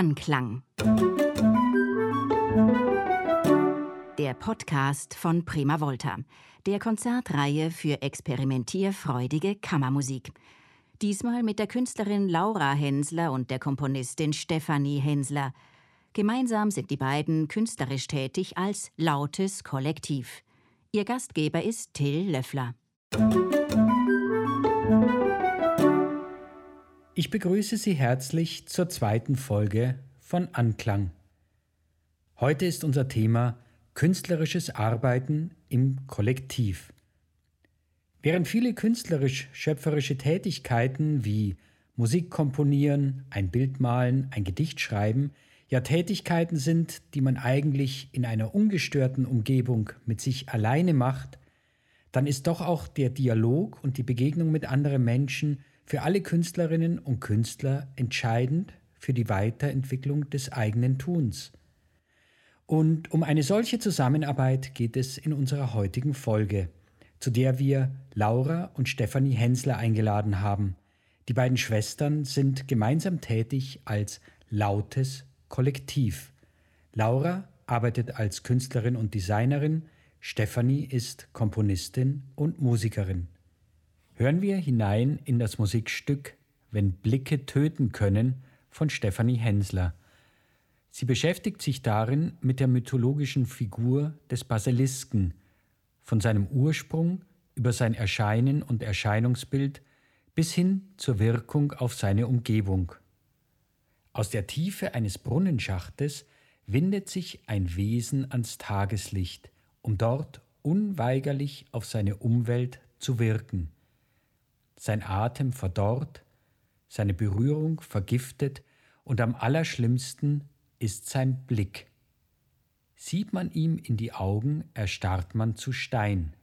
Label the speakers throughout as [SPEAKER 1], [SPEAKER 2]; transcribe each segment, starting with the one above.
[SPEAKER 1] Anklang. Der Podcast von Prima Volta, der Konzertreihe für experimentierfreudige Kammermusik. Diesmal mit der Künstlerin Laura Hensler und der Komponistin Stefanie Hensler. Gemeinsam sind die beiden künstlerisch tätig als lautes Kollektiv. Ihr Gastgeber ist Till Löffler.
[SPEAKER 2] Ich begrüße Sie herzlich zur zweiten Folge von Anklang. Heute ist unser Thema künstlerisches Arbeiten im Kollektiv. Während viele künstlerisch-schöpferische Tätigkeiten wie Musik komponieren, ein Bild malen, ein Gedicht schreiben ja Tätigkeiten sind, die man eigentlich in einer ungestörten Umgebung mit sich alleine macht, dann ist doch auch der Dialog und die Begegnung mit anderen Menschen für alle Künstlerinnen und Künstler entscheidend für die Weiterentwicklung des eigenen Tuns. Und um eine solche Zusammenarbeit geht es in unserer heutigen Folge, zu der wir Laura und Stefanie Hensler eingeladen haben. Die beiden Schwestern sind gemeinsam tätig als lautes Kollektiv. Laura arbeitet als Künstlerin und Designerin, Stefanie ist Komponistin und Musikerin hören wir hinein in das Musikstück Wenn Blicke töten können von Stefanie Hensler. Sie beschäftigt sich darin mit der mythologischen Figur des Basilisken, von seinem Ursprung über sein Erscheinen und Erscheinungsbild bis hin zur Wirkung auf seine Umgebung. Aus der Tiefe eines Brunnenschachtes windet sich ein Wesen ans Tageslicht, um dort unweigerlich auf seine Umwelt zu wirken sein Atem verdorrt, seine Berührung vergiftet und am allerschlimmsten ist sein Blick. Sieht man ihm in die Augen, erstarrt man zu Stein.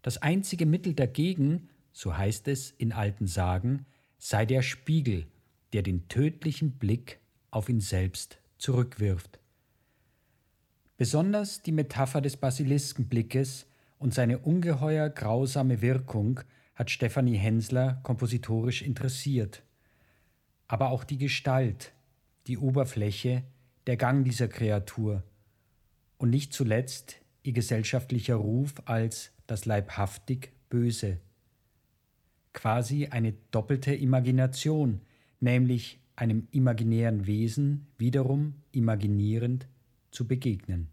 [SPEAKER 2] Das einzige Mittel dagegen, so heißt es in alten Sagen, sei der Spiegel, der den tödlichen Blick auf ihn selbst zurückwirft. Besonders die Metapher des Basiliskenblickes und seine ungeheuer grausame Wirkung hat Stefanie Hensler kompositorisch interessiert. Aber auch die Gestalt, die Oberfläche, der Gang dieser Kreatur und nicht zuletzt ihr gesellschaftlicher Ruf als das leibhaftig Böse. Quasi eine doppelte Imagination, nämlich einem imaginären Wesen wiederum imaginierend zu begegnen.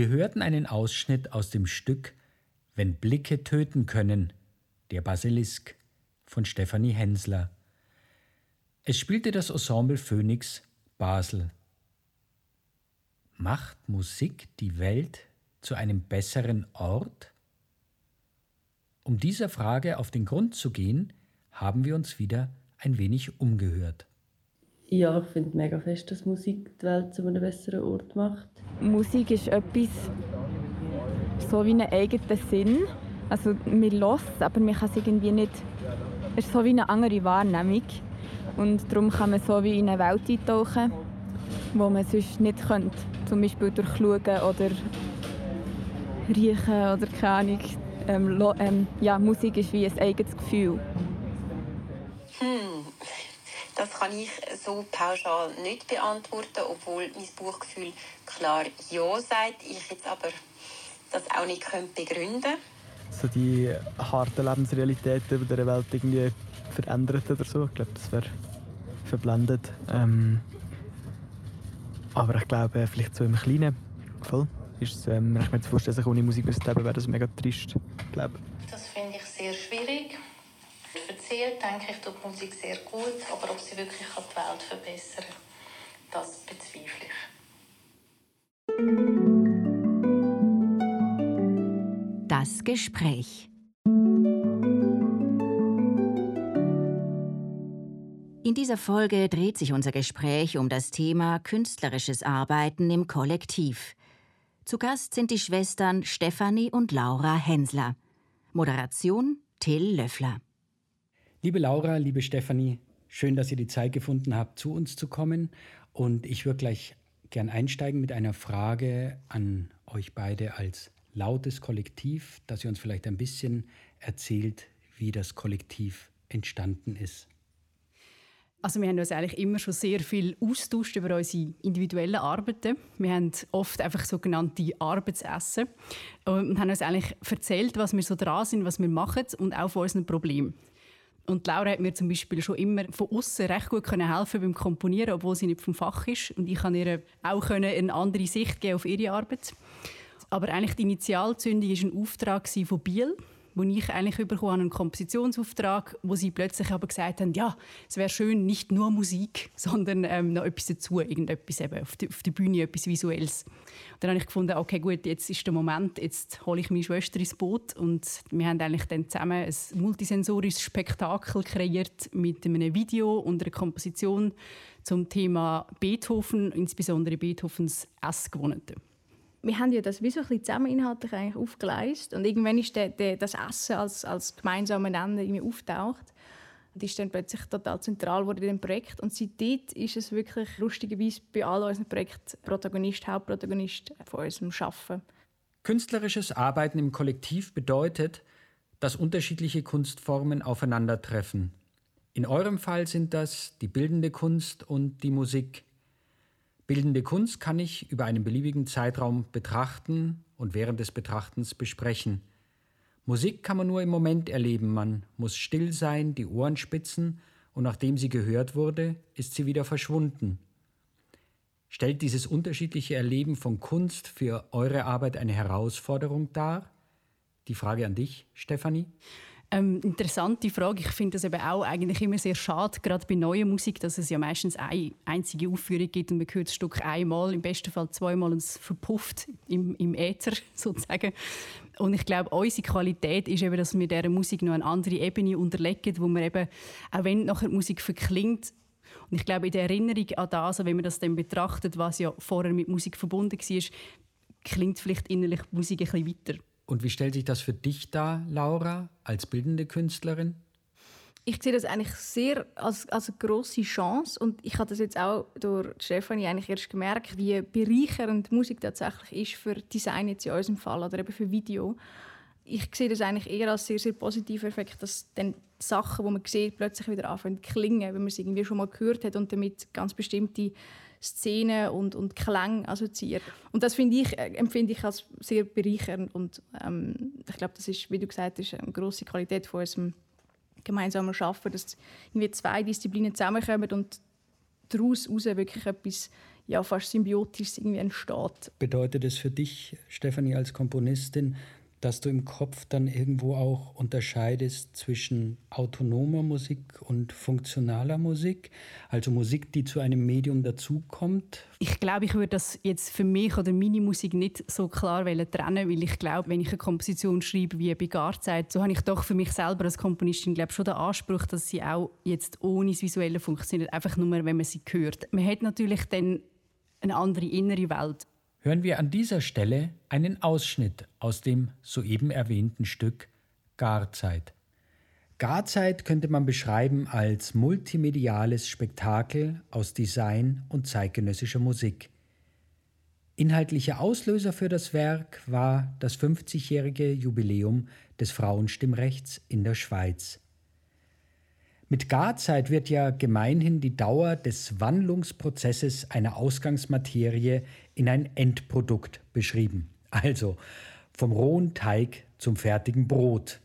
[SPEAKER 2] Wir hörten einen Ausschnitt aus dem Stück Wenn Blicke töten können, der Basilisk von Stefanie Hensler. Es spielte das Ensemble Phoenix Basel. Macht Musik die Welt zu einem besseren Ort? Um dieser Frage auf den Grund zu gehen, haben wir uns wieder ein wenig umgehört.
[SPEAKER 3] Ja, ich finde mega fest, dass Musik die Welt zu einem besseren Ort macht.
[SPEAKER 4] Musik ist etwas so wie einen eigenen Sinn. Also man hört aber man kann es irgendwie nicht... Es ist so wie eine andere Wahrnehmung. Und darum kann man so wie in eine Welt eintauchen, wo man sonst nicht könnte. Zum Beispiel durch Schauen oder Riechen oder keine Ahnung. Ähm, ähm, ja, Musik ist wie ein eigenes Gefühl.
[SPEAKER 5] Hm, das kann ich so pauschal nicht beantworten, obwohl mein Buchgefühl klar Ja sagt. Ich jetzt aber das auch nicht könnte begründen
[SPEAKER 6] So die harten Lebensrealitäten der Welt irgendwie verändert oder so. Ich glaube, das wäre verblendet. Ähm, aber ich glaube, vielleicht so im Kleinen, voll, ist es, ähm, wenn ich mir jetzt vorstelle, dass ich ohne Musik müsste wäre das mega trist, glaube
[SPEAKER 7] Das finde ich sehr schwierig. Erzählt, denke ich, tut Musik sehr gut, aber ob sie wirklich die Welt verbessern kann, das bezweifle ich.
[SPEAKER 1] Das Gespräch. In dieser Folge dreht sich unser Gespräch um das Thema künstlerisches Arbeiten im Kollektiv. Zu Gast sind die Schwestern Stefanie und Laura Hensler. Moderation Till Löffler.
[SPEAKER 2] Liebe Laura, liebe Stefanie, schön, dass ihr die Zeit gefunden habt, zu uns zu kommen. Und ich würde gleich gern einsteigen mit einer Frage an euch beide als lautes Kollektiv, dass ihr uns vielleicht ein bisschen erzählt, wie das Kollektiv entstanden ist.
[SPEAKER 8] Also wir haben uns eigentlich immer schon sehr viel austauscht über unsere individuellen Arbeiten. Wir haben oft einfach sogenannte Arbeitsessen und haben uns eigentlich erzählt, was wir so dran sind, was wir machen und auch von unseren Problemen. Und Laura hat mir zum Beispiel schon immer von außen recht gut helfen beim Komponieren, obwohl sie nicht vom Fach ist. Und ich kann ihr auch eine andere Sicht geben auf ihre Arbeit. Aber eigentlich die Initialzündung war ein Auftrag von Biel wo ich eigentlich bekommen einen Kompositionsauftrag, wo sie plötzlich aber gesagt haben, ja, es wäre schön, nicht nur Musik, sondern ähm, noch etwas dazu, irgendetwas eben auf, die, auf der Bühne, etwas Visuelles. Und dann habe ich gefunden, okay, gut, jetzt ist der Moment, jetzt hole ich meine Schwester ins Boot und wir haben eigentlich dann zusammen ein multisensorisches Spektakel kreiert mit einem Video und einer Komposition zum Thema Beethoven, insbesondere Beethovens S-Gewohnte
[SPEAKER 4] wir haben ja das wie so zusammen inhaltlich aufgeleistet und irgendwann ist der, der, das Essen als, als gemeinsamer Nenner irgendwie auftaucht und ist dann plötzlich total zentral geworden in dem Projekt und seitdem ist es wirklich lustigerweise bei all unseren Projekten Protagonist, Hauptprotagonist von unserem Schaffen.
[SPEAKER 2] Künstlerisches Arbeiten im Kollektiv bedeutet, dass unterschiedliche Kunstformen aufeinandertreffen. In eurem Fall sind das die bildende Kunst und die Musik. Bildende Kunst kann ich über einen beliebigen Zeitraum betrachten und während des Betrachtens besprechen. Musik kann man nur im Moment erleben, man muss still sein, die Ohren spitzen, und nachdem sie gehört wurde, ist sie wieder verschwunden. Stellt dieses unterschiedliche Erleben von Kunst für eure Arbeit eine Herausforderung dar? Die Frage an dich, Stefanie.
[SPEAKER 8] Ähm, interessante Frage. Ich finde es eben auch eigentlich immer sehr schade, gerade bei neuer Musik, dass es ja meistens eine einzige Aufführung gibt und man hört das Stück einmal, im besten Fall zweimal und es verpufft im, im Äther sozusagen. Und ich glaube, unsere Qualität ist eben, dass wir dieser Musik noch eine andere Ebene unterlegen, wo man eben, auch wenn nachher die Musik verklingt, und ich glaube, in der Erinnerung an das, wenn man das dann betrachtet, was ja vorher mit Musik verbunden war, klingt vielleicht innerlich Musik ein bisschen weiter.
[SPEAKER 2] Und wie stellt sich das für dich dar, Laura, als bildende Künstlerin?
[SPEAKER 4] Ich sehe das eigentlich sehr als, als eine grosse Chance und ich habe das jetzt auch durch Stefanie eigentlich erst gemerkt, wie bereichernd Musik tatsächlich ist für Design jetzt in unserem Fall oder eben für Video. Ich sehe das eigentlich eher als sehr, sehr positiven Effekt, dass dann Sachen, die man sieht, plötzlich wieder anfangen zu klingen, wenn man sie irgendwie schon mal gehört hat und damit ganz bestimmte Szenen und, und Klänge assoziiert. Und das finde ich, äh, empfinde ich als sehr bereichernd und ähm, ich glaube, das ist, wie du gesagt hast, eine grosse Qualität von unserem gemeinsamen Schaffen, dass irgendwie zwei Disziplinen zusammenkommen und daraus wirklich etwas ja, fast symbiotisch irgendwie entsteht.
[SPEAKER 2] Bedeutet es für dich, Stefanie, als Komponistin, dass du im Kopf dann irgendwo auch unterscheidest zwischen autonomer Musik und funktionaler Musik, also Musik, die zu einem Medium dazukommt?
[SPEAKER 8] Ich glaube, ich würde das jetzt für mich oder meine Musik nicht so klar trennen, weil ich glaube, wenn ich eine Komposition schreibe wie bei Garzeit, so habe ich doch für mich selber als Komponistin glaube schon den Anspruch, dass sie auch jetzt ohne das Visuelle funktioniert, einfach nur, wenn man sie hört. Man hat natürlich dann eine andere innere Welt
[SPEAKER 2] hören wir an dieser Stelle einen Ausschnitt aus dem soeben erwähnten Stück Garzeit. Garzeit könnte man beschreiben als multimediales Spektakel aus Design und zeitgenössischer Musik. Inhaltlicher Auslöser für das Werk war das 50-jährige Jubiläum des Frauenstimmrechts in der Schweiz. Mit Garzeit wird ja gemeinhin die Dauer des Wandlungsprozesses einer Ausgangsmaterie in ein Endprodukt beschrieben. Also vom rohen Teig zum fertigen Brot.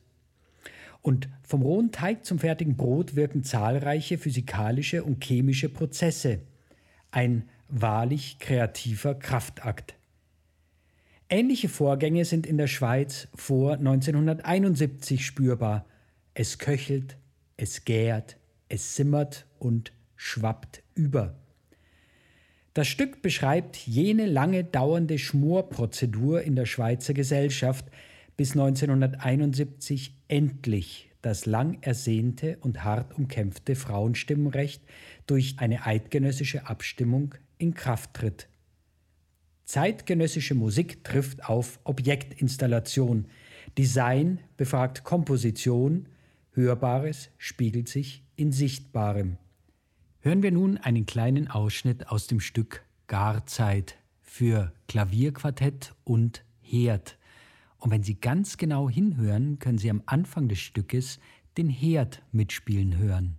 [SPEAKER 2] Und vom rohen Teig zum fertigen Brot wirken zahlreiche physikalische und chemische Prozesse. Ein wahrlich kreativer Kraftakt. Ähnliche Vorgänge sind in der Schweiz vor 1971 spürbar. Es köchelt, es gärt, es simmert und schwappt über. Das Stück beschreibt jene lange dauernde Schmorprozedur in der Schweizer Gesellschaft, bis 1971 endlich das lang ersehnte und hart umkämpfte Frauenstimmenrecht durch eine eidgenössische Abstimmung in Kraft tritt. Zeitgenössische Musik trifft auf Objektinstallation, Design befragt Komposition, Hörbares spiegelt sich in Sichtbarem. Hören wir nun einen kleinen Ausschnitt aus dem Stück Garzeit für Klavierquartett und Herd. Und wenn Sie ganz genau hinhören, können Sie am Anfang des Stückes den Herd mitspielen hören.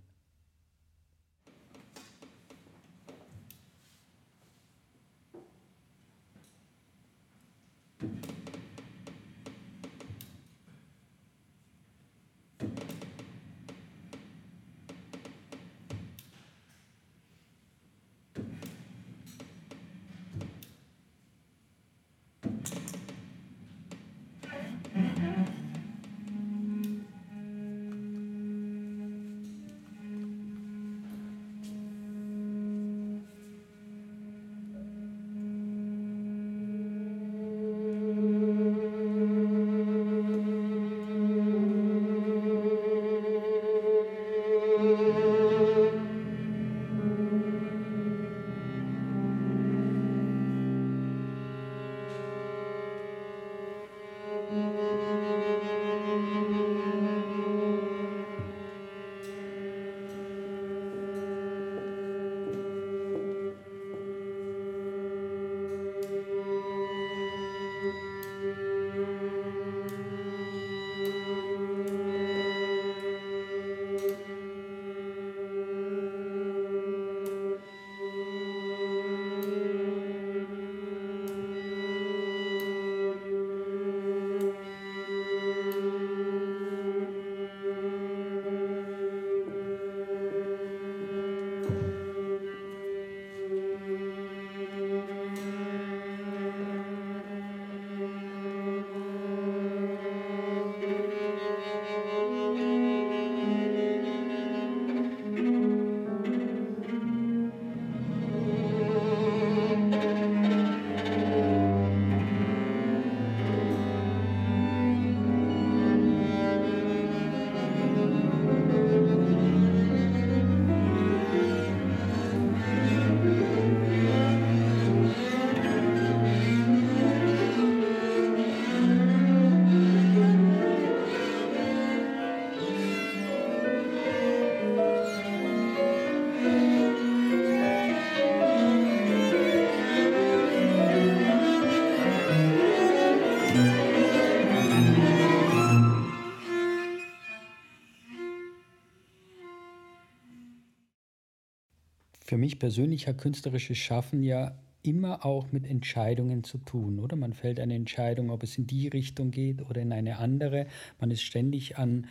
[SPEAKER 2] Für mich persönlich hat künstlerisches Schaffen ja immer auch mit Entscheidungen zu tun, oder? Man fällt eine Entscheidung, ob es in die Richtung geht oder in eine andere. Man ist ständig an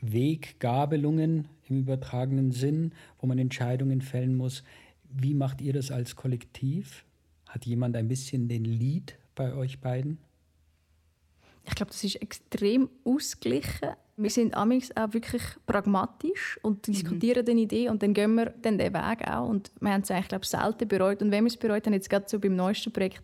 [SPEAKER 2] Weggabelungen im übertragenen Sinn, wo man Entscheidungen fällen muss. Wie macht ihr das als Kollektiv? Hat jemand ein bisschen den Lead bei euch beiden?
[SPEAKER 4] Ich glaube, das ist extrem ausgeglichen. Wir sind amix auch wirklich pragmatisch und diskutieren mhm. eine Idee und dann gehen wir dann den Weg auch. Und wir haben es eigentlich glaube selten bereut. Und wenn wir es bereut haben, jetzt gerade so beim neuesten Projekt,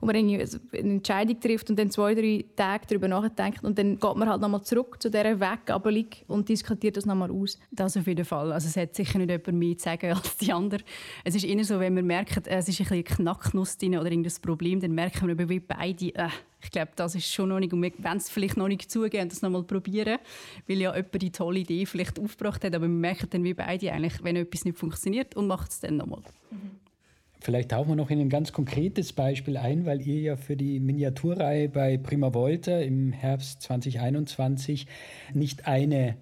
[SPEAKER 4] wo man eine Entscheidung trifft und dann zwei, drei Tage darüber nachdenkt und dann geht man halt nochmal zurück zu dieser Weggabelung und diskutiert das nochmal aus.
[SPEAKER 8] Das auf jeden Fall. Also es hat sicher nicht jemand mehr zu sagen als die anderen. Es ist eher so, wenn man merkt, es ist ein bisschen Knacknuss drin oder irgendein Problem, dann merken wir wie beide, äh, ich glaube, das ist schon noch nicht, und wir wollen es vielleicht noch nicht zugeben und das nochmal probieren, weil ja jemand die tolle Idee vielleicht aufgebracht hat, aber wir merken dann wie beide eigentlich, wenn etwas nicht funktioniert und macht es dann nochmal. Mhm.
[SPEAKER 2] Vielleicht tauchen wir noch in ein ganz konkretes Beispiel ein, weil ihr ja für die Miniaturreihe bei Prima Volta im Herbst 2021 nicht eine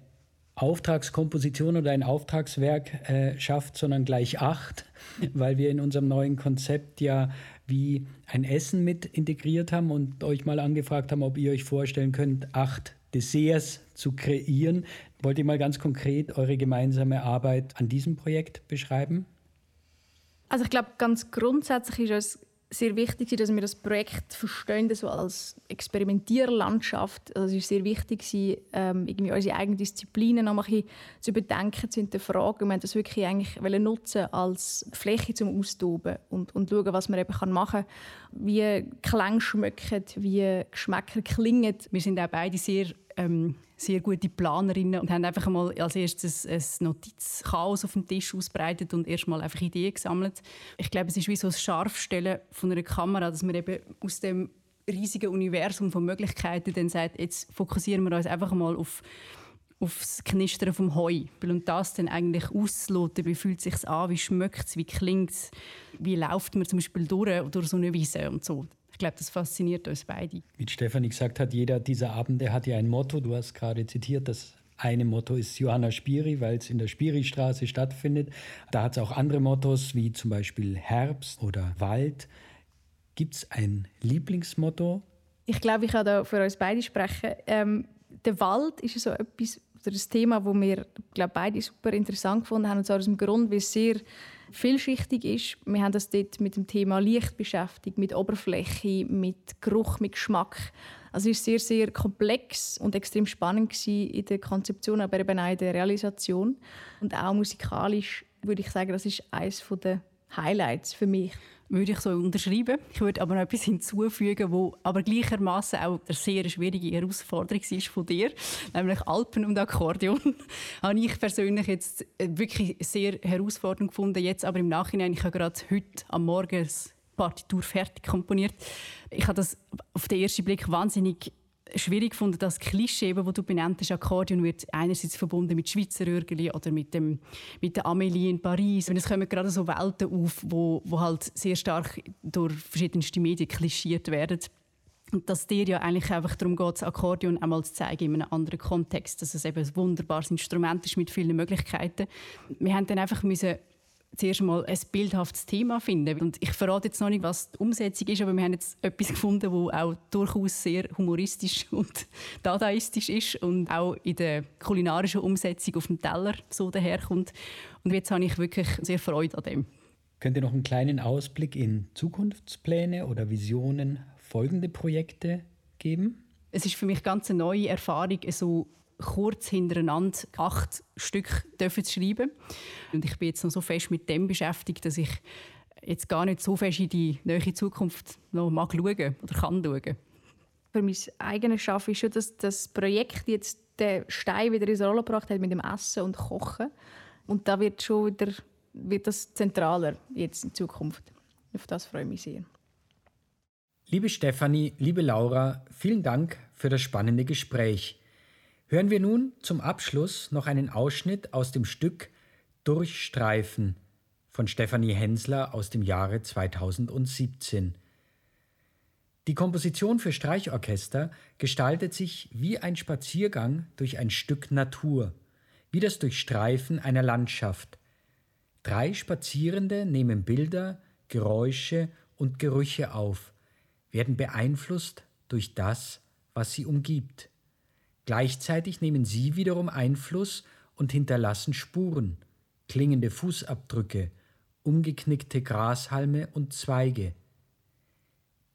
[SPEAKER 2] Auftragskomposition oder ein Auftragswerk äh, schafft, sondern gleich acht, weil wir in unserem neuen Konzept ja wie ein Essen mit integriert haben und euch mal angefragt haben, ob ihr euch vorstellen könnt, acht Desserts zu kreieren. Wollt ihr mal ganz konkret eure gemeinsame Arbeit an diesem Projekt beschreiben?
[SPEAKER 4] Also ich glaube, ganz grundsätzlich ist es sehr wichtig, dass wir das Projekt verstehen so als Experimentierlandschaft. Also es ist sehr wichtig, ähm, irgendwie unsere eigenen Disziplinen noch zu überdenken, zu hinterfragen. Wir haben das wirklich eigentlich nutzen als Fläche zum Austoben und, und schauen, was man eben machen kann. Wie Klänge schmecken, wie Geschmäcker klingen.
[SPEAKER 8] Wir sind auch beide sehr ähm, sehr gute Planerinnen und haben einfach mal als erstes ein Notizchaos auf dem Tisch ausbreitet und erstmal einfach Ideen gesammelt. Ich glaube, es ist wie so das Scharfstellen von einer Kamera, dass man eben aus dem riesigen Universum von Möglichkeiten dann sagt, jetzt fokussieren wir uns einfach mal auf auf das Knistern vom Heu. Und das dann eigentlich auszuloten, wie fühlt es sich an, wie schmeckt es, wie klingt es, wie läuft man zum Beispiel durch, durch so eine Wiese und so glaube, das fasziniert uns beide.
[SPEAKER 2] Wie Stefanie gesagt hat, jeder dieser Abende hat ja ein Motto. Du hast gerade zitiert, das eine Motto ist Johanna Spiri, weil es in der Spiri-Straße stattfindet. Da hat es auch andere Mottos, wie zum Beispiel Herbst oder Wald. Gibt es ein Lieblingsmotto?
[SPEAKER 4] Ich glaube, ich kann da für uns beide sprechen. Ähm, der Wald ist so etwas, oder das Thema, das wir glaube beide super interessant gefunden haben, und zwar aus dem Grund, weil es sehr vielschichtig ist. Wir haben das dort mit dem Thema Licht beschäftigt, mit Oberfläche, mit Geruch, mit Geschmack. Also es war sehr, sehr komplex und extrem spannend in der Konzeption, aber eben auch in der Realisation. Und auch musikalisch würde ich sagen, das ist eines der Highlights für mich
[SPEAKER 8] würde ich so unterschreiben. Ich würde aber noch etwas hinzufügen, wo aber gleichermaßen auch eine sehr schwierige Herausforderung ist von dir, nämlich Alpen und Akkordeon. habe ich persönlich jetzt äh, wirklich sehr herausfordernd gefunden. Jetzt aber im Nachhinein, ich habe gerade heute am Morgen das Partitur fertig komponiert. Ich habe das auf den ersten Blick wahnsinnig schwierig gefunden, das Klischee, das du benannt hast, Akkordeon wird einerseits verbunden mit Schweizer Örgeli oder mit, dem, mit der Amélie in Paris. Und es kommen gerade so Welten auf, wo, wo halt sehr stark durch verschiedenste Medien klischiert werden. Und dass dir ja eigentlich einfach darum geht, das Akkordeon einmal zu zeigen in einem anderen Kontext, dass es eben ein wunderbares Instrument ist mit vielen Möglichkeiten. Wir haben dann einfach müssen zuerst mal ein bildhaftes Thema finden. Und ich verrate jetzt noch nicht, was die Umsetzung ist, aber wir haben jetzt etwas gefunden, das auch durchaus sehr humoristisch und dadaistisch ist und auch in der kulinarischen Umsetzung auf dem Teller so daherkommt. Und jetzt habe ich wirklich sehr Freude an dem.
[SPEAKER 2] Könnt ihr noch einen kleinen Ausblick in Zukunftspläne oder Visionen, folgende Projekte geben?
[SPEAKER 8] Es ist für mich ganz eine neue Erfahrung, so kurz hintereinander acht Stück dürfen zu schreiben. Und ich bin jetzt noch so fest mit dem beschäftigt, dass ich jetzt gar nicht so fest in die nähere Zukunft noch mag schauen oder kann schauen.
[SPEAKER 4] Für mein eigenes Schaffen ist schon, dass das Projekt jetzt den Stein wieder ins Rollen gebracht hat mit dem Essen und Kochen. Und da wird schon wieder wird das zentraler jetzt in Zukunft. Auf das freue ich mich sehr.
[SPEAKER 2] Liebe Stefanie, liebe Laura, vielen Dank für das spannende Gespräch. Hören wir nun zum Abschluss noch einen Ausschnitt aus dem Stück Durchstreifen von Stefanie Hensler aus dem Jahre 2017. Die Komposition für Streichorchester gestaltet sich wie ein Spaziergang durch ein Stück Natur, wie das Durchstreifen einer Landschaft. Drei Spazierende nehmen Bilder, Geräusche und Gerüche auf, werden beeinflusst durch das, was sie umgibt. Gleichzeitig nehmen sie wiederum Einfluss und hinterlassen Spuren, klingende Fußabdrücke umgeknickte Grashalme und Zweige.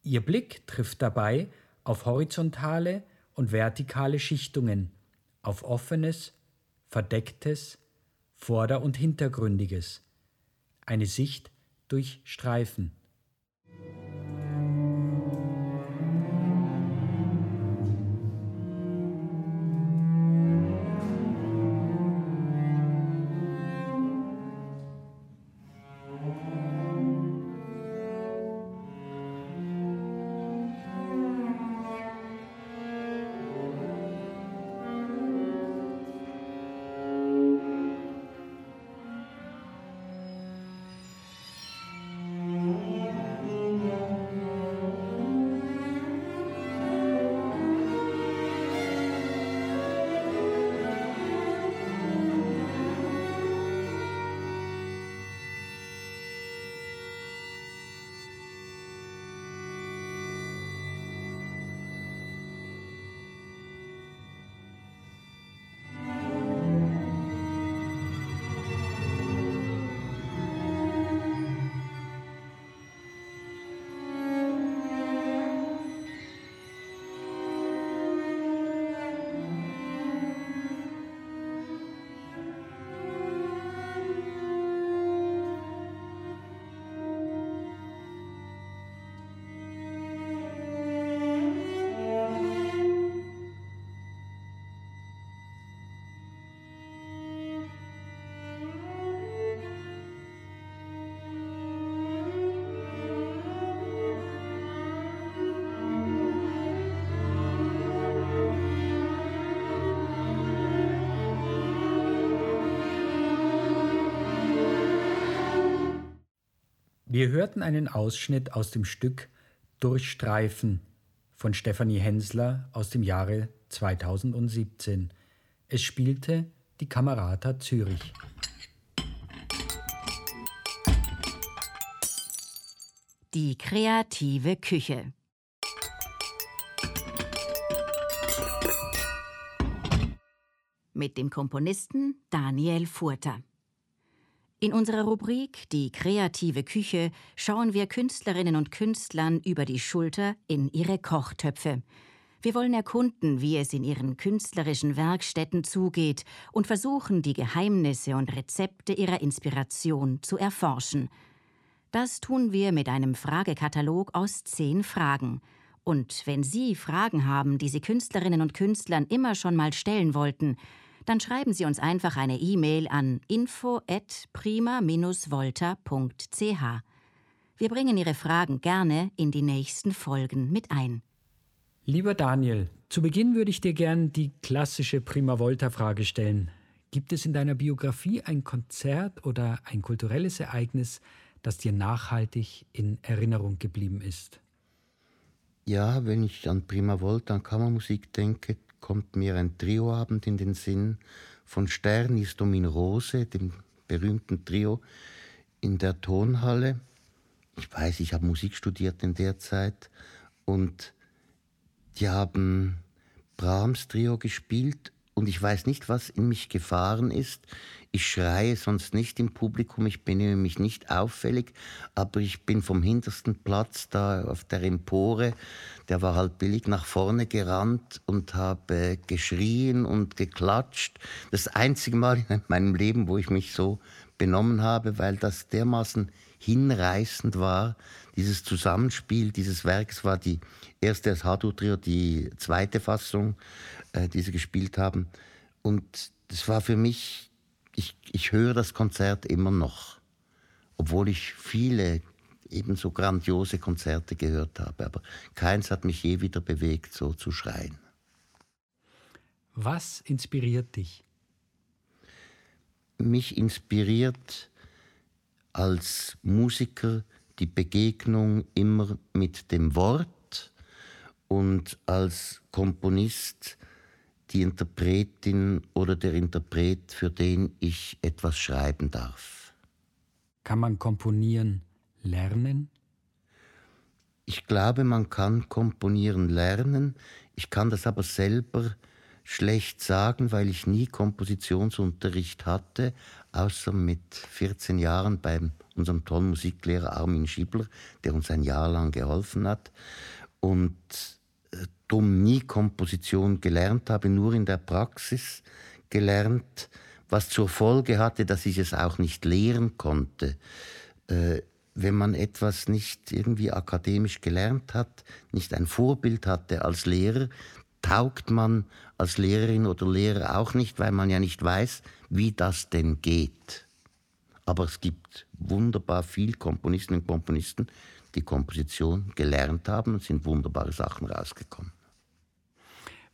[SPEAKER 2] Ihr Blick trifft dabei auf horizontale und vertikale Schichtungen, auf offenes, verdecktes, vorder- und hintergründiges, eine Sicht durch Streifen. Wir hörten einen Ausschnitt aus dem Stück Durchstreifen von Stefanie Hensler aus dem Jahre 2017. Es spielte die Kamerata Zürich.
[SPEAKER 1] Die kreative Küche. Mit dem Komponisten Daniel Furter. In unserer Rubrik Die kreative Küche schauen wir Künstlerinnen und Künstlern über die Schulter in ihre Kochtöpfe. Wir wollen erkunden, wie es in ihren künstlerischen Werkstätten zugeht und versuchen, die Geheimnisse und Rezepte ihrer Inspiration zu erforschen. Das tun wir mit einem Fragekatalog aus zehn Fragen. Und wenn Sie Fragen haben, die Sie Künstlerinnen und Künstlern immer schon mal stellen wollten, dann schreiben Sie uns einfach eine E-Mail an info@prima-volta.ch. Wir bringen Ihre Fragen gerne in die nächsten Folgen mit ein.
[SPEAKER 2] Lieber Daniel, zu Beginn würde ich dir gern die klassische Prima Volta Frage stellen. Gibt es in deiner Biografie ein Konzert oder ein kulturelles Ereignis, das dir nachhaltig in Erinnerung geblieben ist?
[SPEAKER 9] Ja, wenn ich an Prima Volta, an Kammermusik denke, kommt mir ein Trioabend in den Sinn von Sternis Domin Rose, dem berühmten Trio in der Tonhalle. Ich weiß, ich habe Musik studiert in der Zeit und die haben Brahms Trio gespielt und ich weiß nicht, was in mich gefahren ist. Ich schreie sonst nicht im Publikum, ich benehme mich nicht auffällig, aber ich bin vom hintersten Platz da auf der Empore, der war halt billig nach vorne gerannt und habe geschrien und geklatscht. Das einzige Mal in meinem Leben, wo ich mich so benommen habe, weil das dermaßen hinreißend war, dieses Zusammenspiel dieses Werks war die erste als Hardwood-Trio, die zweite Fassung, äh, die sie gespielt haben. Und das war für mich, ich, ich höre das Konzert immer noch, obwohl ich viele ebenso grandiose Konzerte gehört habe. Aber keins hat mich je wieder bewegt, so zu schreien.
[SPEAKER 2] Was inspiriert dich?
[SPEAKER 9] Mich inspiriert als Musiker die Begegnung immer mit dem Wort und als Komponist die Interpretin oder der Interpret, für den ich etwas schreiben darf.
[SPEAKER 2] Kann man komponieren lernen?
[SPEAKER 9] Ich glaube, man kann komponieren lernen. Ich kann das aber selber schlecht sagen, weil ich nie Kompositionsunterricht hatte, außer mit 14 Jahren bei unserem tollen Musiklehrer Armin Schiebler, der uns ein Jahr lang geholfen hat. Und dumm nie Komposition gelernt habe, nur in der Praxis gelernt, was zur Folge hatte, dass ich es auch nicht lehren konnte. Äh, wenn man etwas nicht irgendwie akademisch gelernt hat, nicht ein Vorbild hatte als Lehrer, taugt man als Lehrerin oder Lehrer auch nicht, weil man ja nicht weiß, wie das denn geht. Aber es gibt wunderbar viel Komponisten und Komponisten, die Komposition gelernt haben und sind wunderbare Sachen rausgekommen.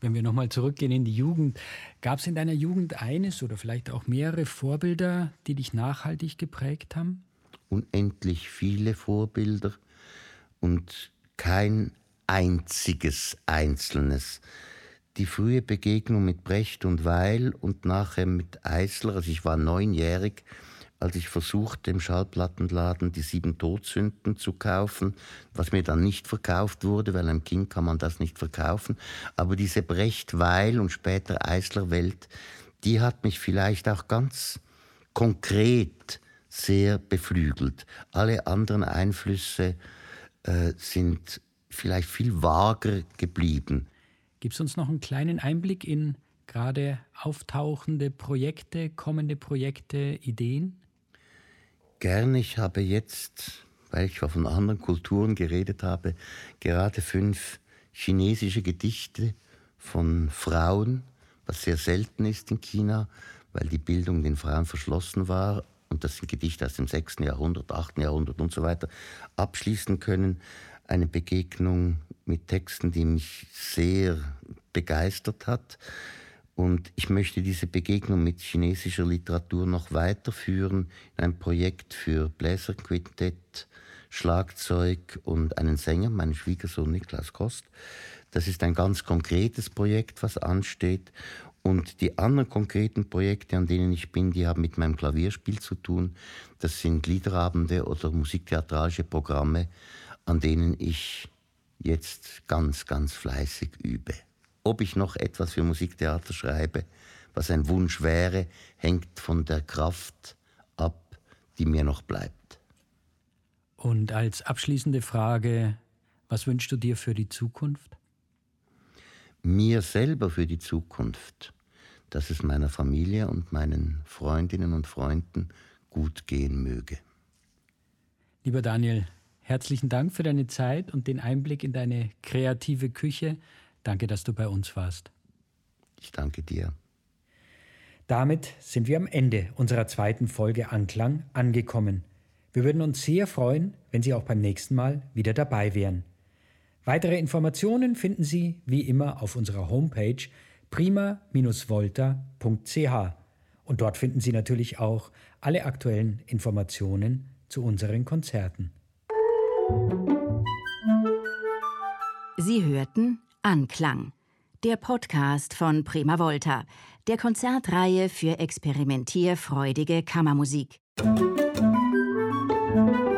[SPEAKER 2] Wenn wir nochmal zurückgehen in die Jugend, gab es in deiner Jugend eines oder vielleicht auch mehrere Vorbilder, die dich nachhaltig geprägt haben?
[SPEAKER 9] unendlich viele Vorbilder und kein einziges einzelnes. Die frühe Begegnung mit Brecht und Weil und nachher mit Eisler, also ich war neunjährig, als ich versuchte, im Schallplattenladen die sieben Todsünden zu kaufen, was mir dann nicht verkauft wurde, weil einem Kind kann man das nicht verkaufen. Aber diese Brecht-Weil und später Eisler-Welt, die hat mich vielleicht auch ganz konkret sehr beflügelt. Alle anderen Einflüsse äh, sind vielleicht viel vager geblieben.
[SPEAKER 2] Gibt es uns noch einen kleinen Einblick in gerade auftauchende Projekte, kommende Projekte, Ideen?
[SPEAKER 9] Gerne. Ich habe jetzt, weil ich von anderen Kulturen geredet habe, gerade fünf chinesische Gedichte von Frauen, was sehr selten ist in China, weil die Bildung den Frauen verschlossen war, und das sind Gedichte aus dem 6. Jahrhundert, 8. Jahrhundert und so weiter, abschließen können. Eine Begegnung mit Texten, die mich sehr begeistert hat. Und ich möchte diese Begegnung mit chinesischer Literatur noch weiterführen in ein Projekt für Bläserquintett, Schlagzeug und einen Sänger, meinen Schwiegersohn Niklas Kost. Das ist ein ganz konkretes Projekt, was ansteht. Und die anderen konkreten Projekte, an denen ich bin, die haben mit meinem Klavierspiel zu tun. Das sind Liederabende oder musiktheatralische Programme, an denen ich jetzt ganz, ganz fleißig übe. Ob ich noch etwas für Musiktheater schreibe, was ein Wunsch wäre, hängt von der Kraft ab, die mir noch bleibt.
[SPEAKER 2] Und als abschließende Frage, was wünschst du dir für die Zukunft?
[SPEAKER 9] mir selber für die Zukunft, dass es meiner Familie und meinen Freundinnen und Freunden gut gehen möge.
[SPEAKER 2] Lieber Daniel, herzlichen Dank für deine Zeit und den Einblick in deine kreative Küche. Danke, dass du bei uns warst.
[SPEAKER 9] Ich danke dir.
[SPEAKER 2] Damit sind wir am Ende unserer zweiten Folge Anklang angekommen. Wir würden uns sehr freuen, wenn Sie auch beim nächsten Mal wieder dabei wären. Weitere Informationen finden Sie wie immer auf unserer Homepage prima-volta.ch und dort finden Sie natürlich auch alle aktuellen Informationen zu unseren Konzerten.
[SPEAKER 1] Sie hörten Anklang, der Podcast von Prima Volta, der Konzertreihe für experimentierfreudige Kammermusik. Musik